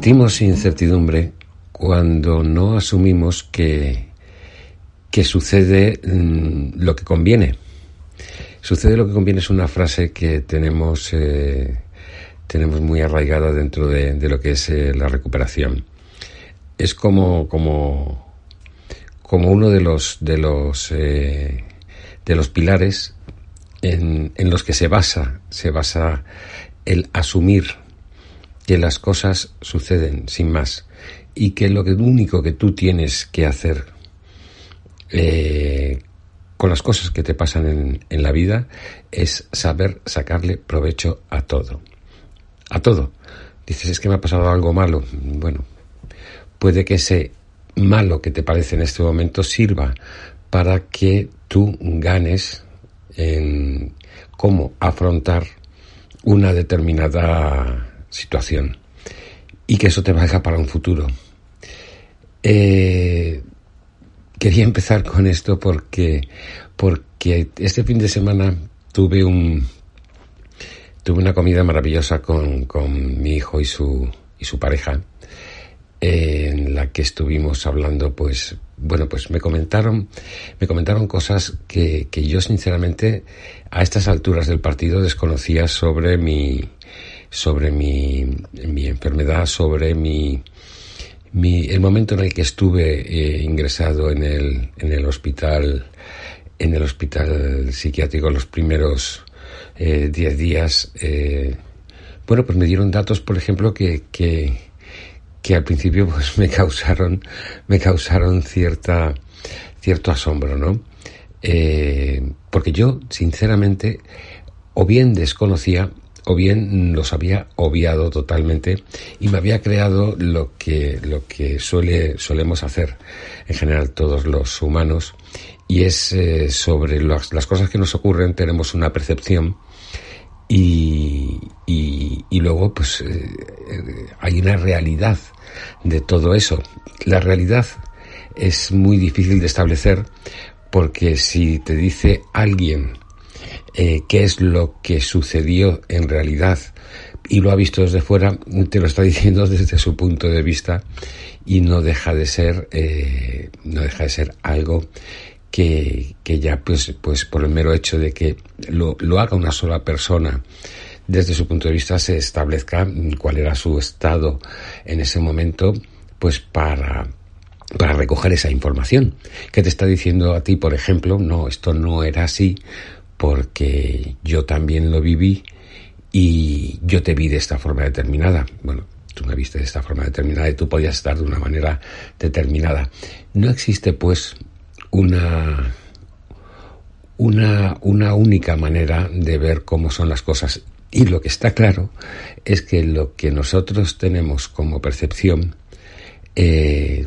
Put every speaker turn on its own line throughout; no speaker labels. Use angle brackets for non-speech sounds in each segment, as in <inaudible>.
Sentimos incertidumbre cuando no asumimos que, que sucede mm, lo que conviene. Sucede lo que conviene es una frase que tenemos, eh, tenemos muy arraigada dentro de, lo que es eh, la recuperación. Es como, como, como uno de los, de los, eh, de los pilares en, en los que se basa, se basa el asumir que las cosas suceden sin más y que lo único que tú tienes que hacer eh, con las cosas que te pasan en, en la vida es saber sacarle provecho a todo. A todo. Dices, es que me ha pasado algo malo. Bueno, puede que ese malo que te parece en este momento sirva para que tú ganes en cómo afrontar una determinada situación y que eso te valga para un futuro. Eh, quería empezar con esto porque, porque este fin de semana tuve un tuve una comida maravillosa con, con mi hijo y su, y su pareja en la que estuvimos hablando pues bueno pues me comentaron me comentaron cosas que, que yo sinceramente a estas alturas del partido desconocía sobre mi sobre mi, mi enfermedad, sobre mi, mi, el momento en el que estuve eh, ingresado en el, en el hospital, en el hospital psiquiátrico los primeros 10 eh, días, eh, bueno, pues me dieron datos, por ejemplo, que, que, que al principio pues <laughs> me causaron, me causaron cierta, cierto asombro, ¿no? Porque yo, sinceramente, o bien desconocía o bien los había obviado totalmente y me había creado lo que, lo que suele, solemos hacer en general todos los humanos y es eh, sobre las, cosas que nos ocurren tenemos una percepción y, y, luego pues eh, hay una realidad de todo eso. La realidad es muy difícil de establecer porque si te dice alguien eh, qué es lo que sucedió en realidad. Y lo ha visto desde fuera, te lo está <laughs> diciendo desde su punto de vista y no deja de ser, eh, no deja de ser algo que, que, ya pues, pues por el mero hecho de que lo, lo haga una sola persona desde su punto de vista se establezca cuál era su estado en ese momento, pues para, para recoger esa información que te está diciendo a ti, por ejemplo, no, esto no era así, porque yo también lo viví y yo te vi de esta forma determinada. Bueno, tú me viste de esta forma determinada y tú podías estar de una manera determinada. No existe pues una una, una única manera de ver cómo son las cosas. Y lo que está claro es que lo que nosotros tenemos como percepción, eh,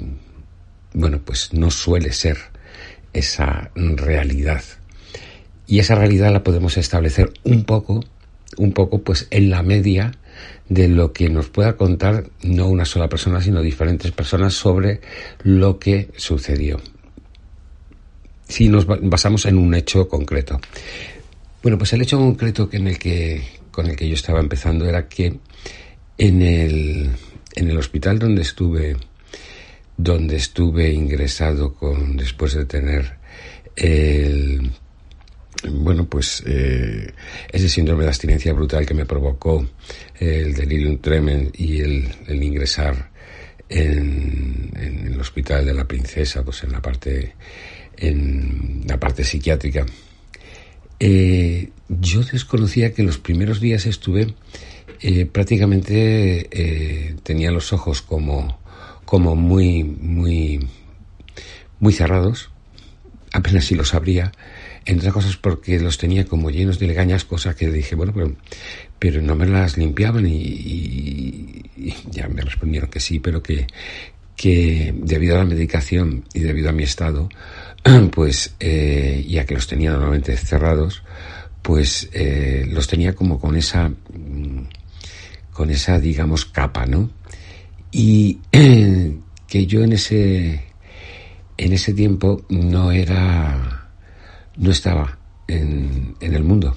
bueno, pues no suele ser esa realidad y esa realidad la podemos establecer un poco, un poco pues en la media de lo que nos pueda contar no una sola persona, sino diferentes personas sobre lo que sucedió. Si nos basamos en un hecho concreto. Bueno, pues el hecho concreto en el que, con el que yo estaba empezando era que en el, en el hospital donde estuve, donde estuve ingresado con, después de tener el bueno, pues eh, ese síndrome de abstinencia brutal que me provocó el delirium tremens y el, ingresar en, el hospital de la princesa, pues en la parte, en la parte psiquiátrica. Eh, yo desconocía que los primeros días estuve eh, prácticamente eh, tenía los ojos como, como muy, muy, muy cerrados, apenas si los abría entre cosas porque los tenía como llenos de legañas, cosa que dije, bueno, pero, pero no me las limpiaban y, ya me respondieron que sí, pero que, que debido a la medicación y debido a mi estado, <clears throat> pues eh, ya que los tenía normalmente cerrados, pues eh, los tenía como con esa, mm, con esa, digamos, capa, ¿no? Y <clears throat> que yo en ese, en ese tiempo no era, no estaba en, el mundo.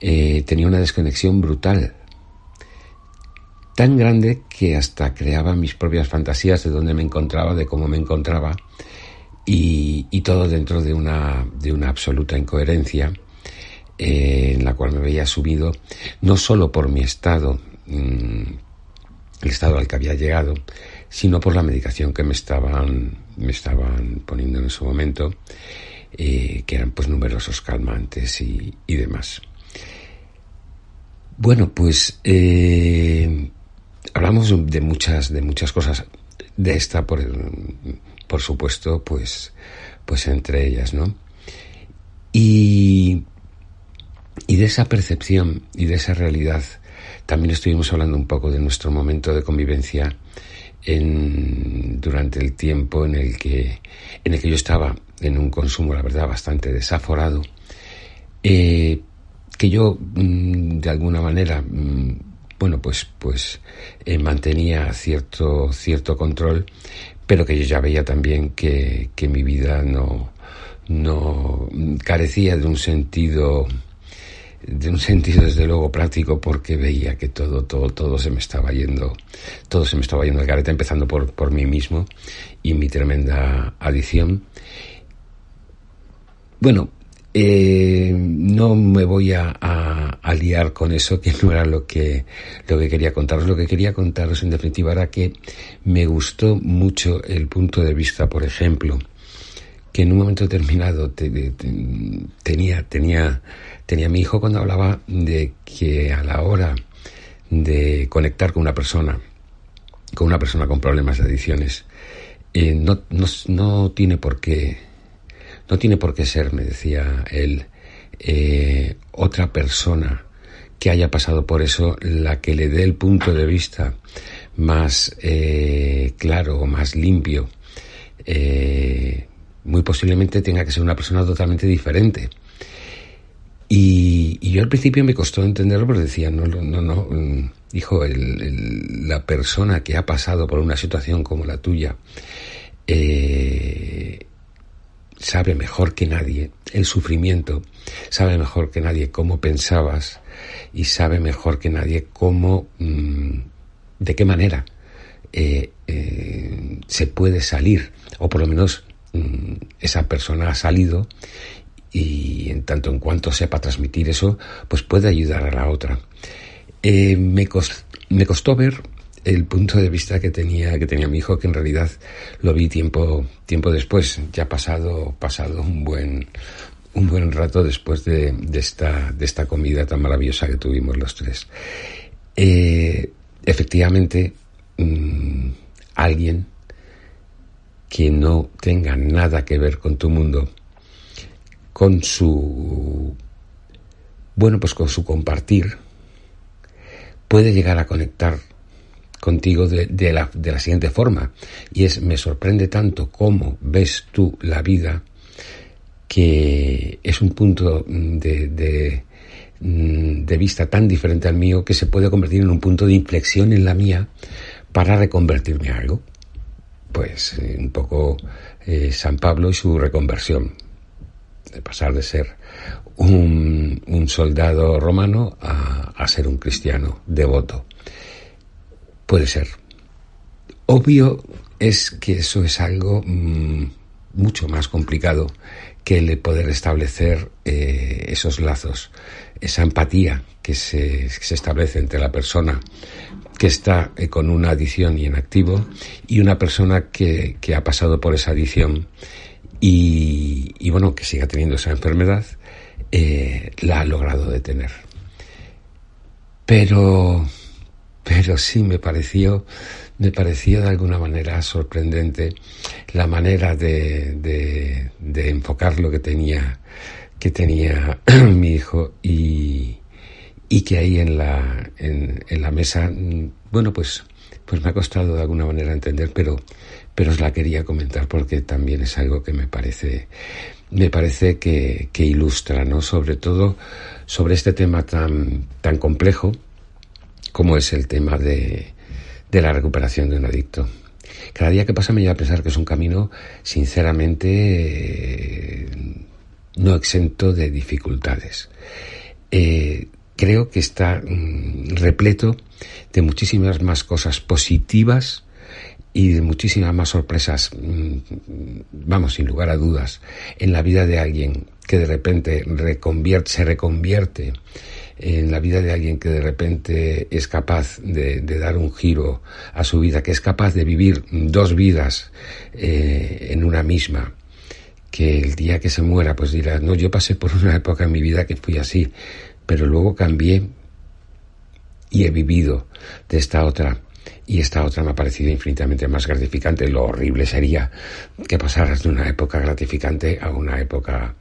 Eh, tenía una desconexión brutal, tan grande que hasta creaba mis propias fantasías de dónde me encontraba, de cómo me encontraba, y, y todo dentro de una, de una absoluta incoherencia eh, en la cual me veía subido, no solo por mi estado, mm, el estado al que había llegado, sino por la medicación que me estaban, me estaban poniendo en ese momento, eh, que eran pues numerosos calmantes y, demás. Bueno, pues eh, hablamos de muchas, de muchas cosas. De esta, por, por supuesto, pues, pues entre ellas, ¿no? Y, y de esa percepción y de esa realidad también estuvimos hablando un poco de nuestro momento de convivencia en, durante el tiempo en el que, en el que yo estaba en un consumo, la verdad, bastante desaforado, eh, que yo, mm, de alguna manera, mm, bueno, pues, pues eh, mantenía cierto, cierto control, pero que yo ya veía también que, que mi vida no, no carecía de un sentido de un sentido desde luego práctico porque veía que todo, todo, todo se me estaba yendo, todo se me estaba yendo al garete, empezando por, por mí mismo y mi tremenda adicción. Bueno, eh, no me voy a, a, liar con eso, que no era lo que, lo que quería contaros. Lo que quería contaros en definitiva era que me gustó mucho el punto de vista, por ejemplo, que en un momento determinado tenía, tenía tenía mi hijo cuando hablaba de que a la hora de conectar con una persona, con una persona con problemas de adicciones, eh, no, no, tiene por qué, no tiene por qué ser, me decía él, eh, otra persona que haya pasado por eso la que le dé el punto de vista más eh, claro más limpio. muy posiblemente tenga que ser una persona totalmente diferente y, yo al principio me costó entenderlo porque decía, no, no, no, mm, hijo, la persona que ha pasado por una situación como la tuya eh, sabe mejor que nadie el sufrimiento, sabe mejor que nadie cómo pensabas y sabe mejor que nadie cómo, mm, de qué manera eh, eh, se puede salir, o por lo menos mm, esa persona ha salido y en tanto en cuanto sepa transmitir eso, pues puede ayudar a la otra. Eh, me, me costó ver el punto de vista que tenía, que tenía mi hijo, que en realidad lo vi tiempo, tiempo después, ya pasado, pasado un buen, un buen rato después de, esta, de esta comida tan maravillosa que tuvimos los tres. Eh, efectivamente, mm, alguien que no tenga nada que ver con tu mundo, con su, bueno, pues con su compartir, puede llegar a conectar contigo de, la, de la siguiente forma. Y es, me sorprende tanto cómo ves tú la vida, que es un punto de, de, de, vista tan diferente al mío que se puede convertir en un punto de inflexión en la mía para reconvertirme a algo. Pues eh, un poco eh, San Pablo y su reconversión de pasar de ser un, soldado romano a, ser un cristiano devoto. Puede ser. Obvio es que eso es algo mm, mucho más complicado que el de poder establecer eh, esos lazos, esa empatía que se, establece entre la persona que está eh, con una adicción y en activo y una persona que, que ha pasado por esa adicción y, bueno, que siga teniendo esa enfermedad, eh, la ha logrado detener. Pero, pero sí me pareció me parecía de alguna manera sorprendente la manera de, de, enfocar lo que tenía, que tenía <clears throat> mi hijo y, y que ahí en la, en, en la mesa, bueno, pues, pues me ha costado de alguna manera entender, pero, pero os la quería comentar porque también es algo que me parece, me parece que, que ilustra, ¿no? Sobre todo sobre este tema tan, tan complejo como es el tema de, la recuperación de un adicto. Cada día que pasa me lleva a pensar que es un camino, sinceramente, no exento de dificultades. Eh, creo que está mm, repleto de muchísimas más cosas positivas y de muchísimas más sorpresas, mm, vamos, sin lugar a dudas, en la vida de alguien que de repente se reconvierte en la vida de alguien que de repente es capaz de, dar un giro a su vida, que es capaz de vivir dos vidas eh, en una misma, que el día que se muera pues dirá, no, yo pasé por una <laughs> época en mi vida que fui así, pero luego cambié y he vivido de esta otra y esta otra me ha parecido infinitamente más gratificante. Lo horrible sería que pasaras de una época gratificante a una época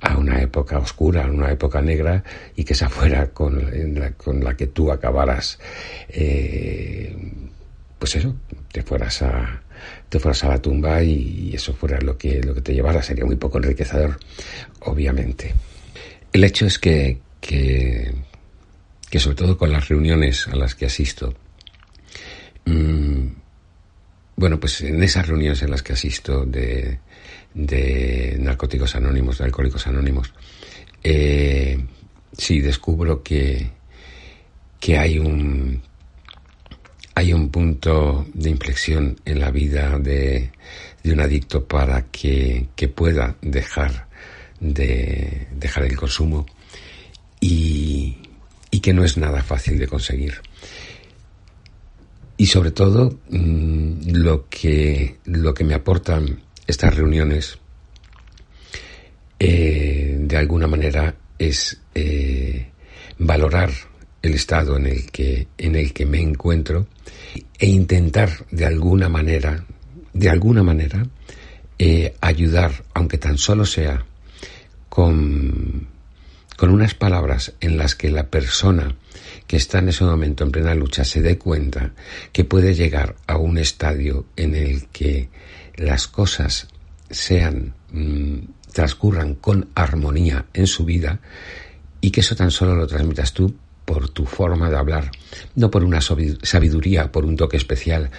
a una época oscura, a una época negra y que esa fuera con, la, con la que tú acabaras eh, pues eso, te fueras a te fueras a la tumba y eso fuera lo que lo que te llevara sería muy poco enriquecedor, obviamente. El hecho es que, que, que sobre todo con las reuniones a las que asisto, bueno, pues en esas reuniones en las que asisto de, narcóticos anónimos, de alcohólicos anónimos, eh, sí descubro que, que hay un hay un punto de inflexión en la vida de, un adicto para que, que, pueda dejar de dejar el consumo y, y que no es nada fácil de conseguir. Y sobre todo, mm, lo, que, lo que me aportan estas reuniones, eh, de alguna manera, es eh, valorar el estado en el que, en el que me encuentro e intentar de alguna manera, de alguna manera, eh, ayudar, aunque tan solo sea con, con unas palabras en las que la persona que está en ese momento en plena lucha se dé cuenta que puede llegar a un estadio en el que las cosas sean mm, transcurran con armonía en su vida y que eso tan solo lo transmitas tú por tu forma de hablar, no por una sabiduría, por un toque especial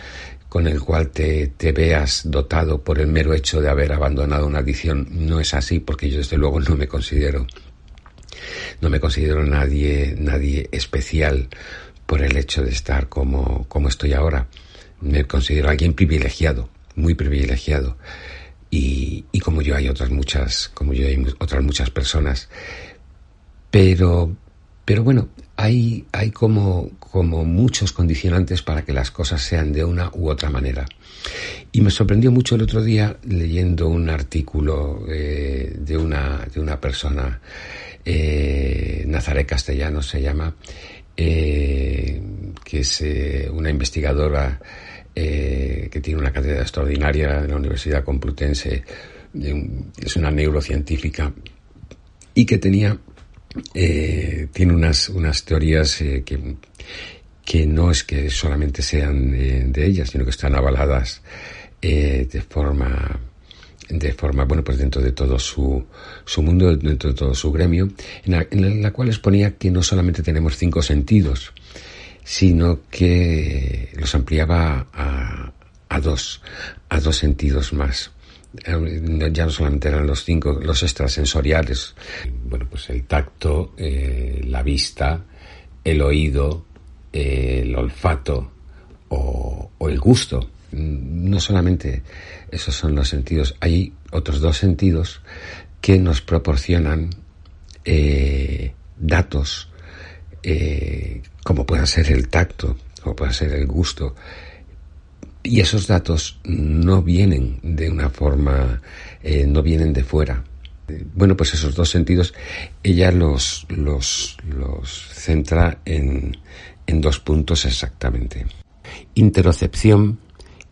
con el cual te, te, veas dotado por el mero hecho de haber abandonado una adicción. No es así, porque yo desde luego no me considero no me considero nadie, nadie especial por el hecho de estar como, como estoy ahora. Me considero alguien privilegiado, muy privilegiado. Y, y como yo hay otras muchas, como yo hay otras muchas personas. Pero, pero bueno, hay, hay como, como muchos condicionantes para que las cosas sean de una u otra manera. Y me sorprendió mucho el otro día leyendo un artículo eh, de, una, de una persona eh, Nazaret Castellano se llama, eh, que es eh, una investigadora eh, que tiene una cátedra extraordinaria en la Universidad Complutense, es una neurocientífica y que tenía, tiene unas, unas teorías que, que no es que solamente sean de ella, sino que están avaladas de forma de forma, bueno, pues dentro de todo su, su mundo, dentro de todo su gremio, en la, cual exponía que no solamente tenemos cinco sentidos, sino que los ampliaba a, a dos, a dos sentidos más. Eh, ya no solamente eran los cinco, los extrasensoriales, bueno, pues el tacto, eh, la vista, el oído, el olfato o el gusto no solamente esos son los sentidos, hay otros dos sentidos que nos proporcionan eh, datos, eh, como pueda ser el tacto, como pueda ser el gusto, y esos datos no vienen de una forma, eh, no vienen de fuera. Bueno, pues esos dos sentidos ella los, los, los centra en, en dos puntos exactamente. interocepción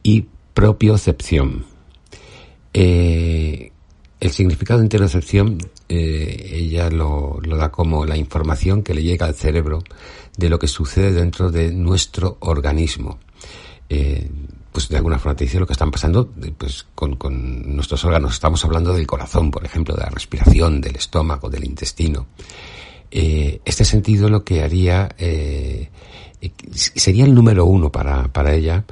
y propiocepción. Eh, el significado de interocepción eh, ella lo, da como la información que le llega al cerebro de lo que sucede dentro de nuestro organismo. Eh, pues de alguna forma te dice lo que están pasando pues con, nuestros órganos. Estamos hablando del corazón, por ejemplo, de la respiración, del estómago, del intestino. Eh, este sentido lo que haría eh, sería el número uno para, para ella,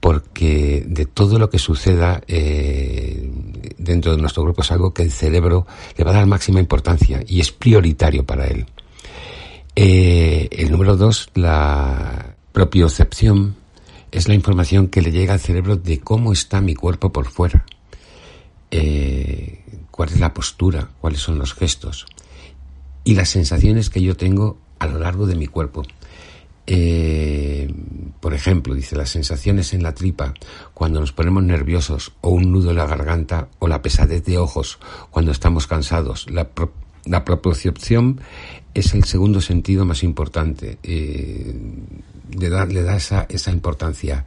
porque de todo lo que suceda eh, dentro de nuestro grupo es algo que el cerebro le va a dar máxima importancia y es prioritario para él. Eh, el número dos, la propiocepción, es la información que le llega al cerebro de cómo está mi cuerpo por fuera, eh, cuál es la postura, cuáles son los gestos y las sensaciones que yo tengo a lo largo de mi cuerpo. Eh, por ejemplo, dice las sensaciones en la tripa cuando nos ponemos nerviosos o un nudo en la garganta o la pesadez de ojos cuando estamos cansados. La, la propiocepción es el segundo sentido más importante. Eh, le da, le da esa, esa importancia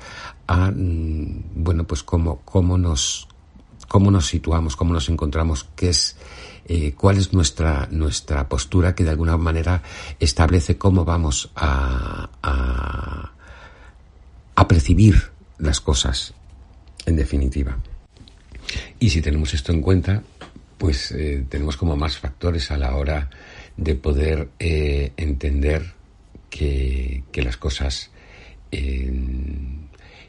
a, mm, bueno, pues cómo, cómo, nos, cómo nos situamos, cómo nos encontramos, qué es eh, cuál es nuestra, nuestra postura que de alguna manera establece cómo vamos a, a, percibir las cosas, en definitiva. Y si tenemos esto en cuenta, pues eh, tenemos como más factores a la hora de poder eh, entender que, que, las cosas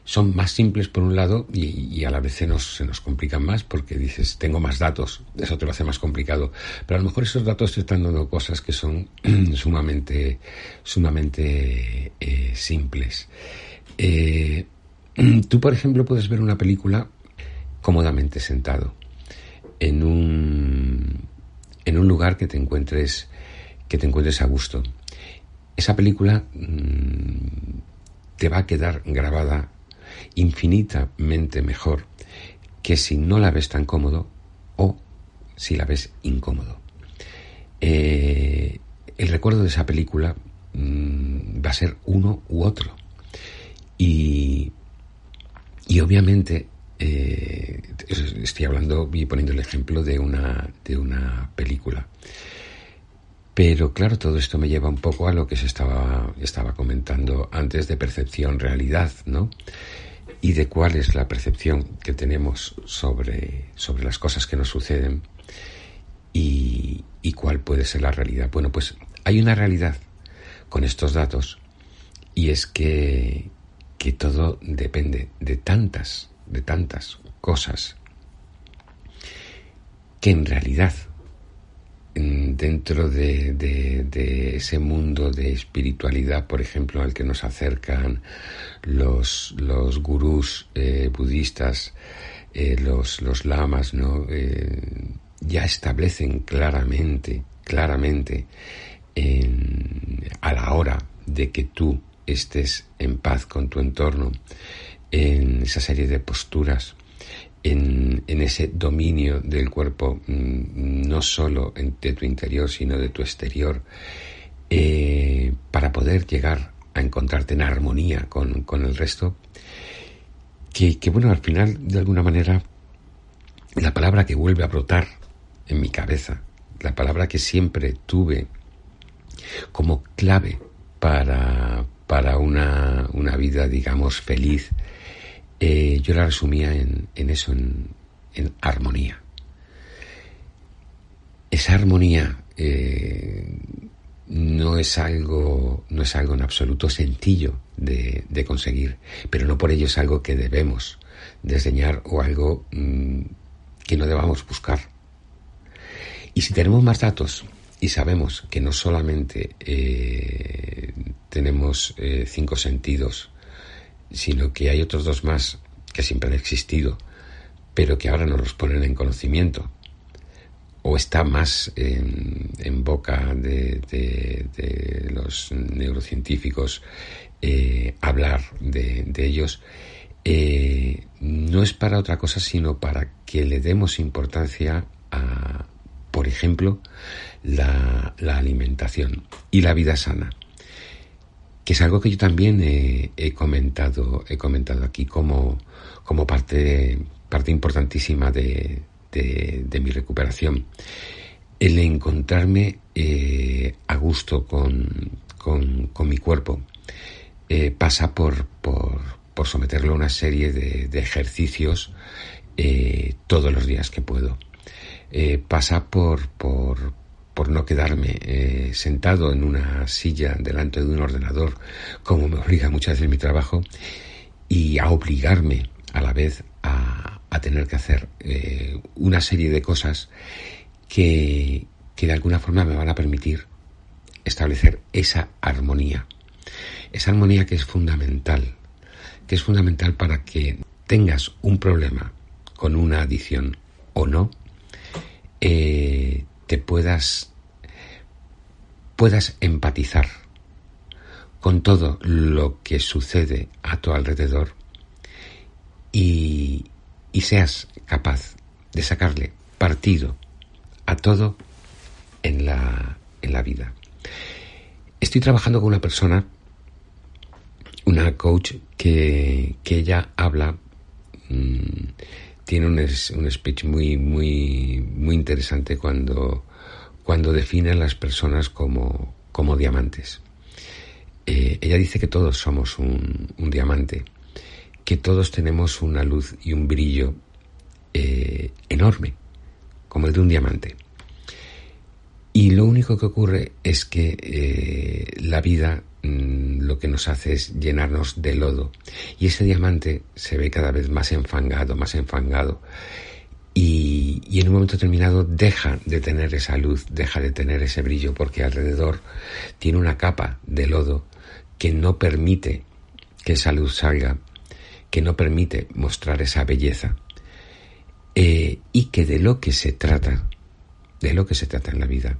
son más simples por un lado y, a la vez se nos, se nos complican más porque dices, tengo más datos, eso te lo hace más complicado. Pero a lo mejor esos datos te están dando cosas que son <clears throat> sumamente, sumamente eh, simples. Eh, tú, por ejemplo, puedes ver una película cómodamente sentado en un, en un lugar que te encuentres, que te encuentres a gusto. Esa película mm, te va a quedar grabada infinitamente mejor que si no la ves tan cómodo o si la ves incómodo. Eh, el recuerdo de esa película mm, va a ser uno u otro. Y, y obviamente eh, estoy hablando y poniendo el ejemplo de una, de una película. Pero claro, todo esto me lleva un poco a lo que se estaba, estaba comentando antes de percepción-realidad, ¿no? Y de cuál es la percepción que tenemos sobre, sobre las cosas que nos suceden y, cuál puede ser la realidad. Bueno, pues hay una realidad con estos datos y es que, que todo depende de tantas, de tantas cosas que en realidad dentro de, ese mundo de espiritualidad, por ejemplo, al que nos acercan los, los gurús eh, budistas, eh, los, los lamas, ¿no? Eh, ya establecen claramente, claramente, a la hora de que tú estés en paz con tu entorno, en esa serie de posturas, en, ese dominio del cuerpo, mm, no solo de tu interior, sino de tu exterior, eh, para poder llegar a encontrarte en armonía con, el resto, que, que, bueno, al final, de alguna manera, la palabra que vuelve a brotar en mi cabeza, la palabra que siempre tuve como clave para, para una, una vida, digamos, feliz, eh, yo la resumía en, eso, en, armonía. Esa armonía eh, no es algo, no es algo en absoluto sencillo de, conseguir, pero no por ello es algo que debemos desdeñar o algo mm, que no debamos buscar. Y si tenemos más datos y sabemos que no solamente eh, tenemos cinco sentidos sino que hay otros dos más que siempre han existido, pero que ahora no los ponen en conocimiento, o está más en, boca de, los neurocientíficos eh, hablar de, ellos, eh, no es para otra cosa, sino para que le demos importancia a, por ejemplo, la alimentación y la vida sana. Que es algo que yo también he, comentado, he comentado aquí como, como parte, parte importantísima de, de, mi recuperación. El encontrarme eh, a gusto con, con, con mi cuerpo eh, pasa por, por, por, someterlo a una serie de, de ejercicios eh, todos los días que puedo. pasa por, por, por no quedarme eh, sentado en una silla delante de un ordenador, como me obliga muchas veces mi trabajo, y a obligarme a la vez a, tener que hacer eh, una serie de cosas que, que de alguna forma me van a permitir establecer esa armonía. Esa armonía que es fundamental, que es fundamental para que tengas un problema con una adicción o no, eh, te puedas, puedas empatizar con todo lo que sucede a tu alrededor y, y seas capaz de sacarle partido a todo en la, en la vida. Estoy trabajando con una persona, una coach, que, que ella habla mmm, tiene un, un speech muy, muy, muy interesante cuando, cuando define a las personas como, como diamantes. Eh, ella dice que todos somos un, un, diamante, que todos tenemos una luz y un brillo eh, enorme, como el de un diamante. Y lo único que ocurre es que eh, la vida Mm, lo que nos hace es llenarnos de lodo. Y ese diamante se ve cada vez más enfangado, más enfangado. Y, en un momento determinado deja de tener esa luz, deja de tener ese brillo, porque alrededor tiene una capa de lodo que no permite que esa luz salga, que no permite mostrar esa belleza. Eh, y que de lo que se trata, de lo que se trata en la vida,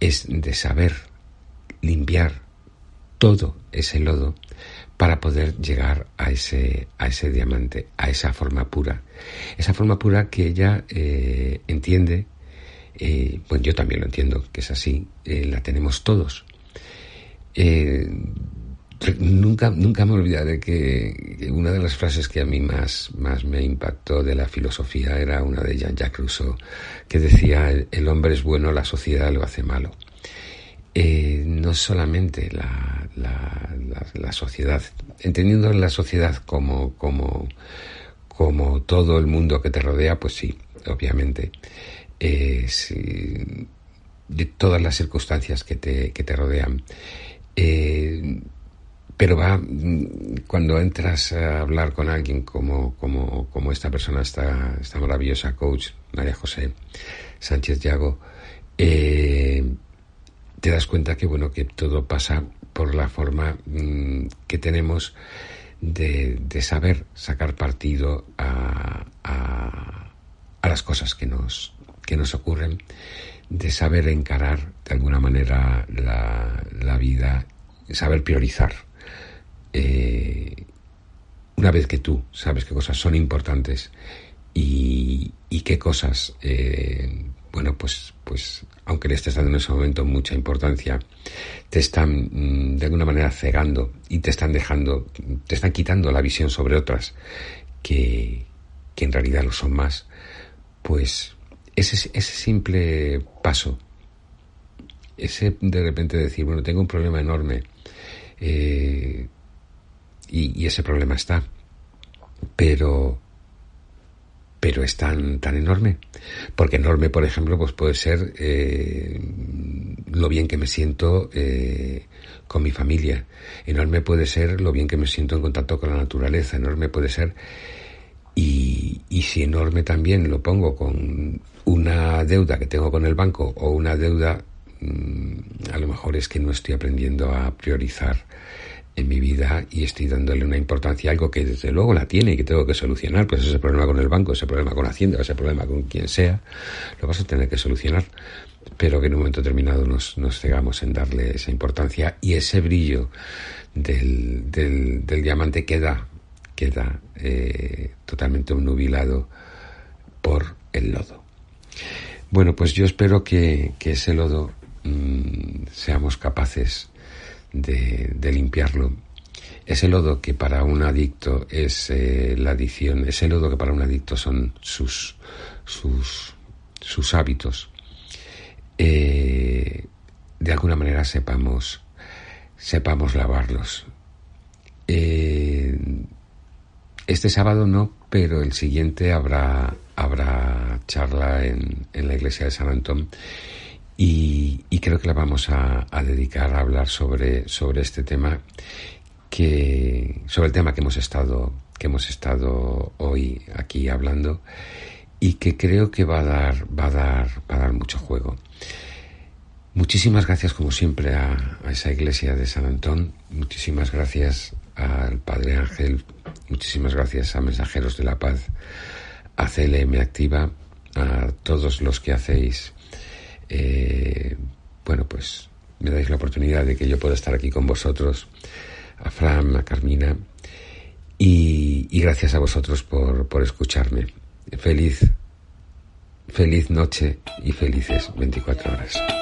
es de saber limpiar todo ese lodo para poder llegar a ese, a ese diamante, a esa forma pura. Esa forma pura que ella eh, entiende, eh, bueno, yo también lo entiendo, que es así, eh, la tenemos todos. Eh, nunca, nunca me olvidaré que una de las frases que a mí más, más me impactó de la filosofía era una de Jean-Jacques Rousseau, que decía, el hombre es bueno, la sociedad lo hace malo. Eh, no solamente la, la, la, sociedad, entendiendo la sociedad como, como, como todo el mundo que te rodea, pues sí, obviamente, eh, de todas las circunstancias que te, que te rodean. Eh, pero va, cuando entras a hablar con alguien como, como, como esta persona, esta, esta maravillosa coach, María José Sánchez Llago, eh, te das cuenta que bueno que todo pasa por la forma mmm, que tenemos de, de, saber sacar partido a, a, a, las cosas que nos que nos ocurren de saber encarar de alguna manera la, la vida saber priorizar. Eh, una vez que tú sabes qué cosas son importantes y, y qué cosas eh, bueno, pues, pues, aunque le estés dando en ese momento mucha importancia, te están mm, de alguna manera cegando y te están dejando, te están quitando la visión sobre otras que, que en realidad lo son más, pues ese, ese simple paso, ese de repente decir, bueno, tengo un problema enorme eh, y, y ese problema está, pero pero es tan, tan enorme. Porque enorme, por ejemplo, pues puede ser eh, lo bien que me siento eh, con mi familia. Enorme puede ser lo bien que me siento en contacto con la naturaleza. Enorme puede ser. Y, y si enorme también lo pongo con una deuda que tengo con el banco o una deuda, mmm, a lo mejor es que no estoy aprendiendo a priorizar en mi vida y estoy dándole una importancia a algo que desde luego la tiene y que tengo que solucionar, pues ese problema con el banco, ese problema con Hacienda, ese problema con quien sea, lo vas a tener que solucionar, pero que en un momento determinado nos, nos cegamos en darle esa importancia y ese brillo del, del, del diamante queda, queda eh, totalmente obnubilado por el lodo. Bueno, pues yo espero que, que ese lodo mmm, seamos capaces
de, limpiarlo. Ese lodo que para un adicto es eh, la adicción, ese lodo que para un adicto son sus, sus, sus hábitos, eh, de alguna manera sepamos, sepamos lavarlos. Eh, este sábado no, pero el siguiente habrá, habrá charla en, en la iglesia de San Antón y, creo que la vamos a, dedicar a hablar sobre, sobre este tema que sobre el tema que hemos estado que hemos estado hoy aquí hablando y que creo que va a dar va a dar va a dar mucho juego. Muchísimas gracias como siempre a, a esa iglesia de San Antón, muchísimas gracias al Padre Ángel, muchísimas gracias a Mensajeros de la Paz, a CLM Activa, a todos los que hacéis eh, bueno, pues me dais la oportunidad de que yo pueda estar aquí con vosotros, a Fran, a Carmina, y, y gracias a vosotros por, por escucharme. Feliz, feliz noche y felices 24 horas.